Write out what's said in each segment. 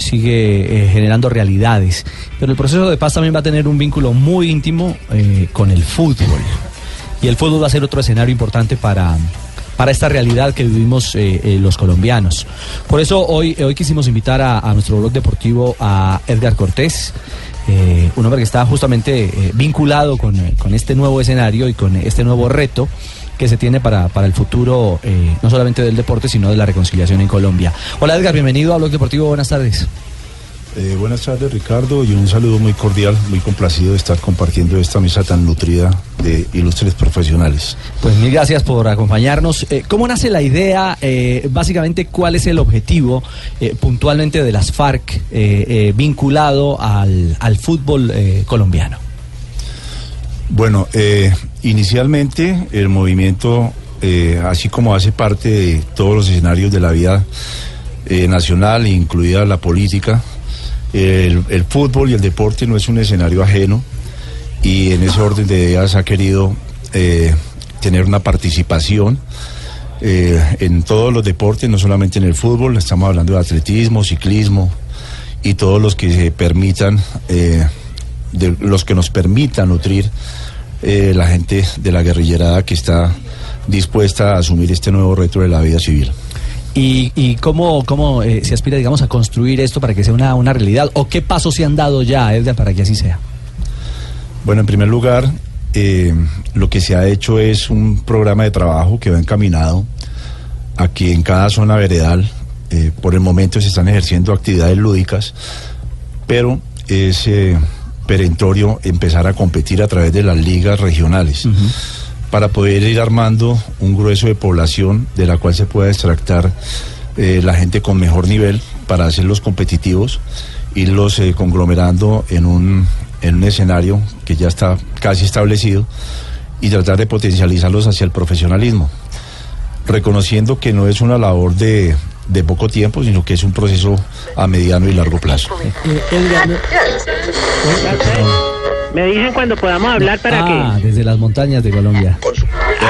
sigue eh, generando realidades. Pero el proceso de paz también va a tener un vínculo muy íntimo eh, con el fútbol. Y el fútbol va a ser otro escenario importante para, para esta realidad que vivimos eh, los colombianos. Por eso hoy, hoy quisimos invitar a, nuestro blog deportivo a Edgar Cortés. un hombre que está justamente vinculado con, con este nuevo escenario y con este nuevo reto que se tiene para, para el futuro, eh, no solamente del deporte, sino de la reconciliación en Colombia. Hola Edgar, bienvenido a Blog Deportivo, buenas tardes. Eh, buenas tardes Ricardo y un saludo muy cordial, muy complacido de estar compartiendo esta mesa tan nutrida de ilustres profesionales. Pues mil gracias por acompañarnos. Eh, ¿Cómo nace la idea? Eh, básicamente, ¿cuál es el objetivo puntualmente de las FARC vinculado al, al fútbol colombiano? Bueno, eh, inicialmente el movimiento, eh, así como hace parte de todos los escenarios de la vida eh, nacional, incluida la política, el, fútbol y el deporte no es un escenario ajeno y en ese orden de ideas ha querido tener una participación en todos los deportes, no solamente en el fútbol, estamos hablando de atletismo, ciclismo y todos los que se permitan, los que nos permitan nutrir eh, la gente de la guerrillerada que está dispuesta a asumir este nuevo reto de la vida civil. ¿Y, y cómo, cómo eh, se aspira, digamos, a construir esto para que sea una, una realidad? ¿O qué pasos se han dado ya, Edgar, para que así sea? Bueno, en primer lugar, eh, lo que se ha hecho es un programa de trabajo que va encaminado a que en cada zona veredal, eh, por el momento se están ejerciendo actividades lúdicas, pero es perentorio empezar a competir a través de las ligas regionales para poder ir armando un grueso de población de la cual se pueda extractar eh, la gente con mejor nivel para hacerlos competitivos, irlos eh, conglomerando en un, en un escenario que ya está casi establecido y tratar de potencializarlos hacia el profesionalismo, reconociendo que no es una labor de, de poco tiempo, sino que es un proceso a mediano y largo plazo. Me dicen cuando podamos hablar para ah, que... desde las montañas de Colombia.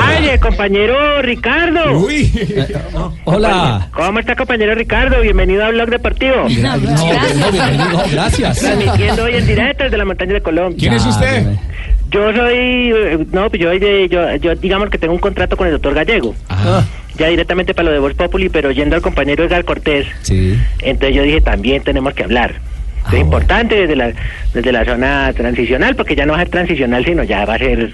¡Ay, el compañero Ricardo! Hola. ¿Cómo está, compañero Ricardo? Bienvenido a Blog Deportivo. No, no, bienvenido, gracias. Transmitiendo hoy en directo desde la montaña de Colombia. ¿Quién es usted? Yo soy... eh, No, pues yo, soy de- yo, yo digamos que tengo un contrato con el doctor Gallego. Ah, Ya directamente para lo de Voz Populi, pero yendo al compañero Edgar Cortés. sí. Entonces yo dije, también tenemos que hablar. Ah, es bueno. importante desde la, desde la zona transicional, porque ya no va a ser transicional, sino ya va a ser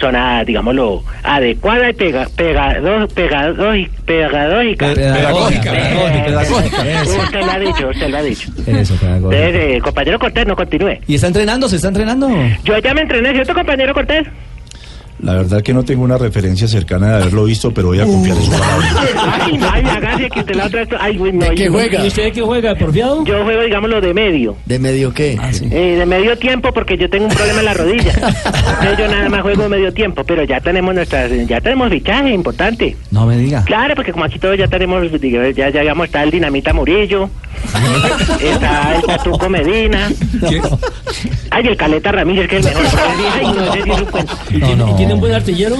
zona, digámoslo, adecuada y pega, pegado, pegado, pedagógica. Pedagógica, pedagógica. Usted lo ha dicho, usted lo ha dicho. Eso, pedagógica. Entonces, eh, compañero Cortés, no continúe. ¿Y está entrenando? ¿Se está entrenando? Yo ya me entrené, ¿cierto, compañero Cortés? La verdad que no tengo una referencia cercana de haberlo visto, pero voy a confiar en su palabra. Ay, ay, hágase que usted la otra... Ay, güey, no, yo, ¿Y usted de qué juega? ¿Porfiado? yo juego, digámoslo, de medio. ¿De medio qué? Ah, sí. Eh, de medio tiempo porque yo tengo un problema en la rodilla. Entonces yo nada más juego medio tiempo, pero ya tenemos nuestras, ya tenemos fichaje importante. No me diga. Claro, porque como aquí todos ya tenemos, digo, ya, ya digamos, está el Dinamita Murillo, está el Patuco Medina, ay, el Caleta Ramírez, que es el mejor. Ay, no, ese sí es un cuento. No, no. ¿Tiene un buen artillero?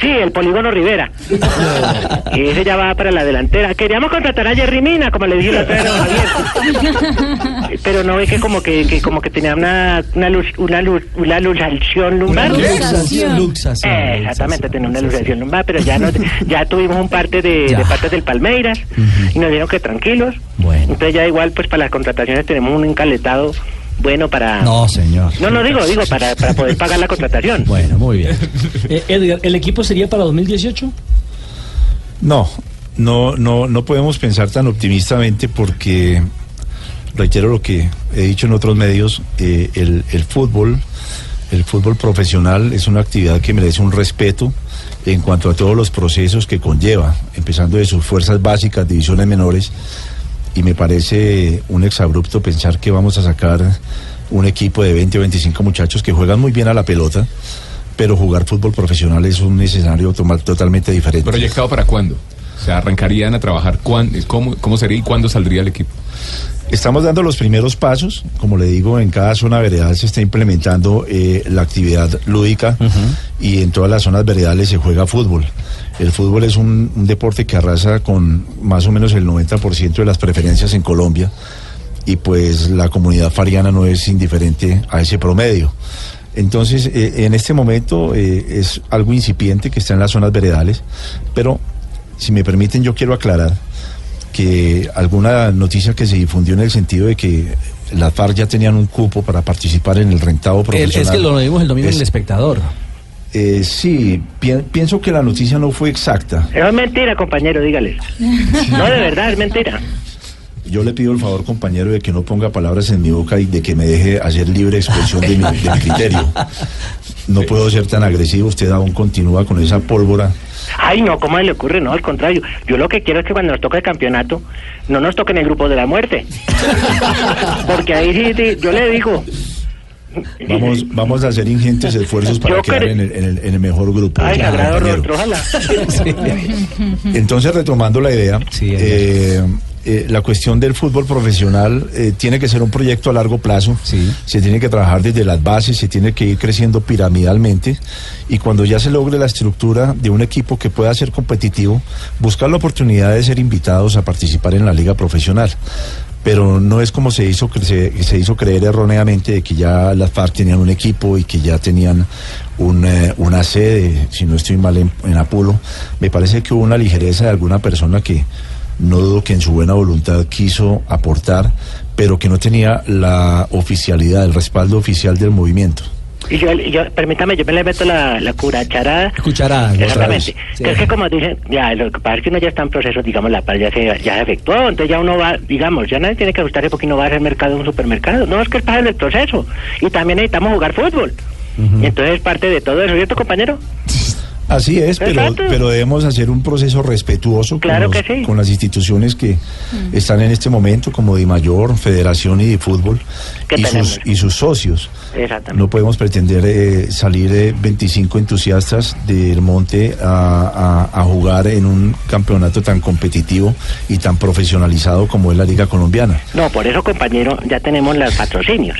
Sí, el Polígono Rivera. Ese ya va para la delantera. Queríamos contratar a Jerry Mina, como le dije la otra vez. Pero no ve que como que, que como que tenía una, una luz, una luz, una luxación lumbar. Luxación. Luxación. Eh, exactamente, tenía una luxación lumbar, pero ya no, ya tuvimos un parte de, de partes del Palmeiras y nos dijeron que tranquilos. Bueno. Entonces ya igual pues para las contrataciones tenemos un encaletado bueno para... No, señor. No, no digo, digo, para, para poder pagar la contratación. Bueno, muy bien. Eh, Edgar, ¿el equipo sería para 2018? No, no, no, no podemos pensar tan optimistamente porque, reitero lo que he dicho en otros medios, eh, el, el fútbol, el fútbol profesional es una actividad que merece un respeto en cuanto a todos los procesos que conlleva, empezando de sus fuerzas básicas, divisiones menores, y me parece un exabrupto pensar que vamos a sacar un equipo de 20 o 25 muchachos que juegan muy bien a la pelota, pero jugar fútbol profesional es un escenario totalmente diferente. ¿Proyectado para cuándo? O sea, arrancarían a trabajar, cuán- ¿cómo, ¿cómo sería y cuándo saldría el equipo? Estamos dando los primeros pasos, como le digo, en cada zona veredal se está implementando eh, la actividad lúdica y en todas las zonas veredales se juega fútbol. El fútbol es un, un deporte que arrasa con más o menos el 90% de las preferencias en Colombia y pues la comunidad fariana no es indiferente a ese promedio. Entonces, eh, en este momento eh, es algo incipiente que está en las zonas veredales, pero si me permiten yo quiero aclarar que alguna noticia que se difundió en el sentido de que las FARC ya tenían un cupo para participar en el rentado El- profesional. es que lo vimos el domingo en El Espectador. eh, sí, pi- pienso que la noticia no fue exacta. Es mentira, compañero, dígales. No, de verdad, es mentira. Yo le pido el favor, compañero, de que no ponga palabras en mi boca y de que me deje hacer libre expresión de mi, de mi criterio. No puedo ser tan agresivo, usted aún continúa con esa pólvora. Ay, no, ¿cómo le ocurre? No, al contrario. Yo lo que quiero es que cuando nos toque el campeonato, no nos toque en el grupo de la muerte. Porque ahí sí, sí, yo le digo. Vamos, vamos a hacer ingentes esfuerzos para Yo quedar en el, en el- en el mejor grupo. Ay, compañero. rostro, ojalá. Entonces, retomando la idea, Sí, eh, eh, la cuestión del fútbol profesional eh, tiene que ser un proyecto a largo plazo. Sí. Se tiene que trabajar desde las bases, se tiene que ir creciendo piramidalmente y cuando ya se logre la estructura de un equipo que pueda ser competitivo, buscar la oportunidad de ser invitados a participar en la liga profesional. Pero no es como se hizo, se, se hizo creer erróneamente de que ya las FARC tenían un equipo y que ya tenían un, eh, una sede, si no estoy mal en, en Apolo. Me parece que hubo una ligereza de alguna persona que no dudo que en su buena voluntad quiso aportar, pero que no tenía la oficialidad, el respaldo oficial del movimiento. Y yo, y yo, permítame, yo me le meto la, la curacharada. Cucharada, Exactamente. Sí. Que es que como dicen, ya, lo que pasa es que uno ya está en proceso, digamos, la paz ya se, ya se efectuó, entonces ya uno va, digamos, ya nadie tiene que ajustarse porque uno va a hacer mercado en un supermercado. No, es que es parte del proceso. Y también necesitamos jugar fútbol. Y entonces es parte de todo eso, ¿cierto, compañero? Así es, pero, pero debemos hacer un proceso respetuoso Claro con, los- que sí. con las instituciones que están en este momento, como Dimayor, Federación y de Fútbol, ¿Qué y sus, y sus socios. Exactamente. No podemos pretender eh, salir eh, 25 entusiastas del monte a, a- a jugar en un campeonato tan competitivo y tan profesionalizado como es la Liga Colombiana. No, por eso, compañero, ya tenemos los patrocinios.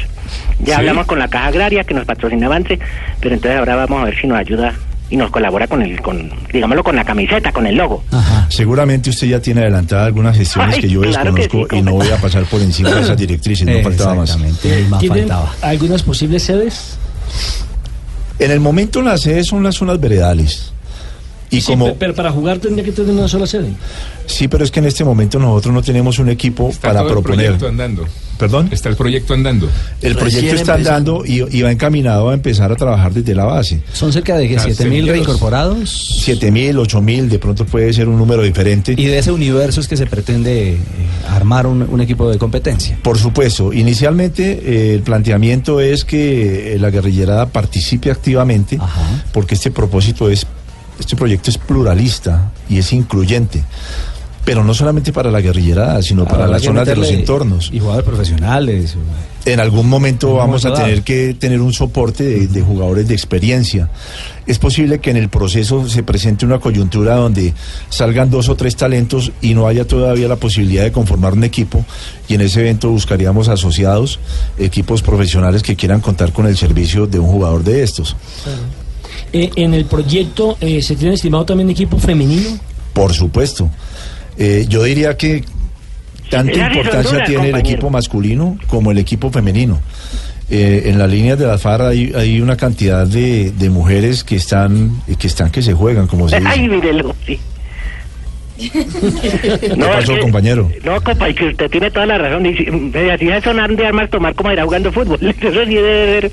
Ya ¿Sí? hablamos con la Caja Agraria que nos patrocina Avance, pero entonces ahora vamos a ver si nos ayuda y nos colabora con el, con, digámoslo, con la camiseta, con el logo. Ajá. Seguramente usted ya tiene adelantadas algunas gestiones Ay, que yo claro que desconozco sí, y no voy a pasar por encima de esas directrices, no faltaba más. ¿Tienen faltaba. algunas posibles sedes? En el momento las sedes son las zonas veredales. Y Sí, como pe- pero para jugar tendría que tener una sola sede. sí, pero es que en este momento nosotros no tenemos un equipo Está para todo el proponer. proyecto andando. Perdón. Está el proyecto andando. El proyecto Recién está empezando. andando y, y va encaminado a empezar a trabajar desde la base. Son cerca de Ah, 7 mil semilleros. reincorporados. Siete mil, ocho mil, de pronto puede ser un número diferente. Y de ese universo es que se pretende eh, armar un, un equipo de competencia. Por supuesto, inicialmente eh, el planteamiento es que eh, la guerrillerada participe activamente, Ajá. porque este propósito es, este proyecto es pluralista y es incluyente, pero no solamente para la guerrillerada, sino para Habrá las zonas de los entornos. Y jugadores profesionales. En algún momento vamos a tener que tener un soporte de, de jugadores de experiencia. Es posible que en el proceso se presente una coyuntura donde salgan dos o tres talentos y no haya todavía la posibilidad de conformar un equipo y en ese evento buscaríamos asociados, equipos profesionales que quieran contar con el servicio de un jugador de estos. Eh, en el proyecto eh, se tiene estimado también equipo femenino. Por supuesto. Eh, yo diría que tanta importancia tiene el equipo masculino como el equipo femenino. Eh, en las líneas de la FAR hay, hay una cantidad de, de mujeres que están que están que se juegan, como se Ay, dice. mírelo, sí. ¿Qué No, pasó, que- compañero? No, compa, y que usted tiene toda la razón. Y si, me hacía sonar de armas tomar como irá jugando fútbol. Eso sí debe ser.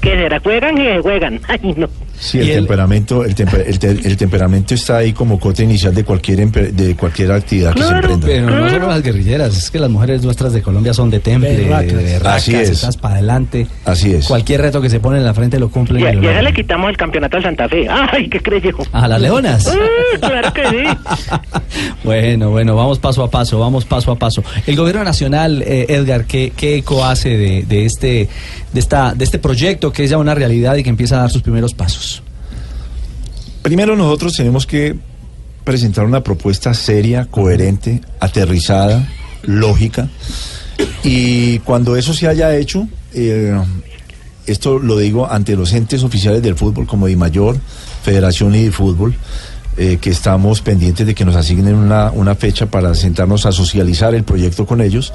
Que será? ¿Juegan y juegan? Ay, no. Sí, el temperamento, el, temper- el, te- el temperamento está ahí como cota inicial de cualquier empe- de cualquier actividad que se emprenda. Pero no solo las guerrilleras, es que las mujeres nuestras de Colombia son de temple, de, Berracas. de berracas, Así es. estás para adelante. Así es. Cualquier reto que se pone en la frente lo cumplen. Y, y a- lo y a esa le quitamos el campeonato al Santa Fe. Ay, ¿qué creyó? A las leonas. Ah, claro que sí. Bueno, bueno, vamos paso a paso, vamos paso a paso. El gobierno nacional, eh, Edgar, ¿qué, qué eco hace de, de este, de, esta, de este proyecto que es ya una realidad y que empieza a dar sus primeros pasos? Primero nosotros tenemos que presentar una propuesta seria, coherente, aterrizada, lógica. Y cuando eso se haya hecho, eh, esto lo digo ante los entes oficiales del fútbol como Mayor, Federación y Fútbol, eh, que estamos pendientes de que nos asignen una fecha para sentarnos a socializar el proyecto con ellos.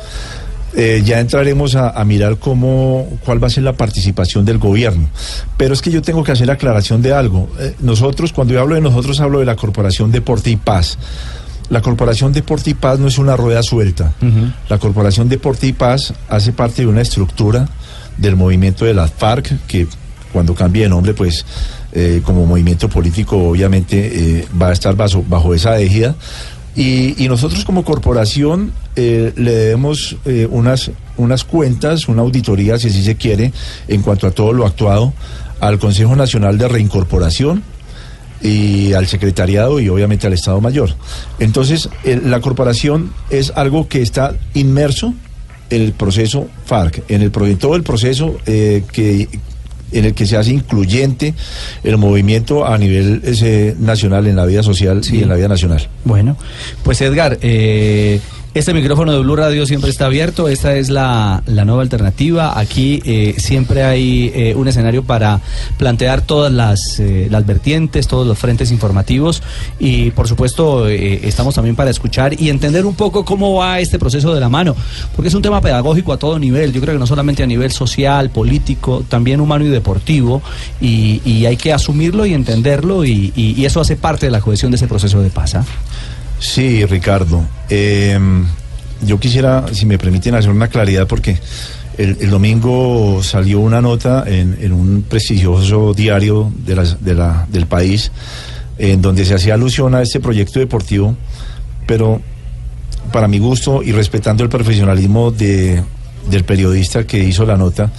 Eh, ya entraremos a, a mirar cómo, cuál va a ser la participación del gobierno. Pero es que yo tengo que hacer aclaración de algo. Eh, nosotros, cuando yo hablo de nosotros, hablo de la Corporación Deporte y Paz. La Corporación Deporte y Paz no es una rueda suelta. La Corporación Deporte y Paz hace parte de una estructura del movimiento de las FARC, que cuando cambie de nombre, pues eh, como movimiento político, obviamente va a estar bajo, bajo esa égida. Y, y nosotros como corporación eh, le debemos eh, unas, unas cuentas, una auditoría, si así se quiere, en cuanto a todo lo actuado al Consejo Nacional de Reincorporación y al secretariado y obviamente al Estado Mayor. Entonces, el- la corporación es algo que está inmerso en el proceso FARC, en, el, en todo el proceso eh, que en el que se hace incluyente el movimiento a nivel ese, nacional en la vida social y en la vida nacional. Bueno, pues Edgar, eh, este micrófono de Blue Radio siempre está abierto, esta es la, la nueva alternativa, aquí eh, siempre hay eh, un escenario para plantear todas las, eh, las vertientes, todos los frentes informativos. Y por supuesto eh, estamos también para escuchar y entender un poco cómo va este proceso de la mano, porque es un tema pedagógico a todo nivel, yo creo que no solamente a nivel social, político, también humano y deportivo. Y, y hay que asumirlo y entenderlo y, y- y eso hace parte de la cohesión de ese proceso de paz. Sí, Ricardo. Eh, yo quisiera, si me permiten, hacer una claridad porque el, domingo salió una nota en, un prestigioso diario de la- del país en donde se hacía alusión a este proyecto deportivo, pero para mi gusto y respetando el profesionalismo de, del periodista que hizo la nota,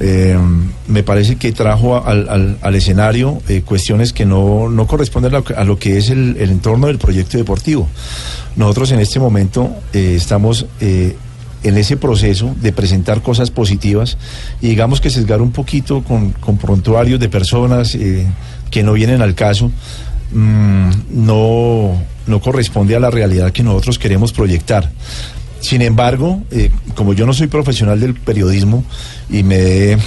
eh, me parece que trajo al, al- escenario eh, cuestiones que no, no corresponden a lo, que- es el, entorno del proyecto deportivo. Nosotros en este momento eh, estamos eh, en ese proceso de presentar cosas positivas y digamos que sesgar un poquito con, con prontuarios de personas que no vienen al caso. mm, no, no corresponde a la realidad que nosotros queremos proyectar. Sin embargo, eh, como yo no soy profesional del periodismo y me he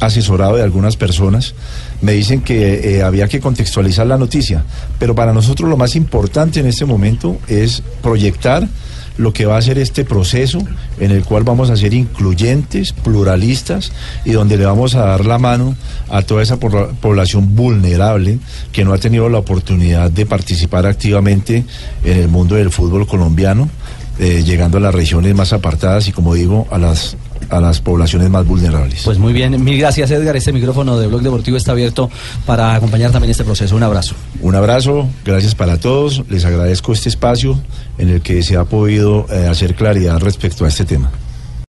asesorado de algunas personas, me dicen que eh, había que contextualizar la noticia. Pero para nosotros lo más importante en este momento es proyectar lo que va a ser este proceso en el cual vamos a ser incluyentes, pluralistas y donde le vamos a dar la mano a toda esa pobla- población vulnerable que no ha tenido la oportunidad de participar activamente en el mundo del fútbol colombiano, eh, llegando a las regiones más apartadas y como digo, a las, a las poblaciones más vulnerables. Pues muy bien, mil gracias Edgar. Este micrófono de Blog Deportivo está abierto para acompañar también este proceso. Un abrazo. Un abrazo, gracias para todos, les agradezco este espacio en el que se ha podido eh, hacer claridad respecto a este tema.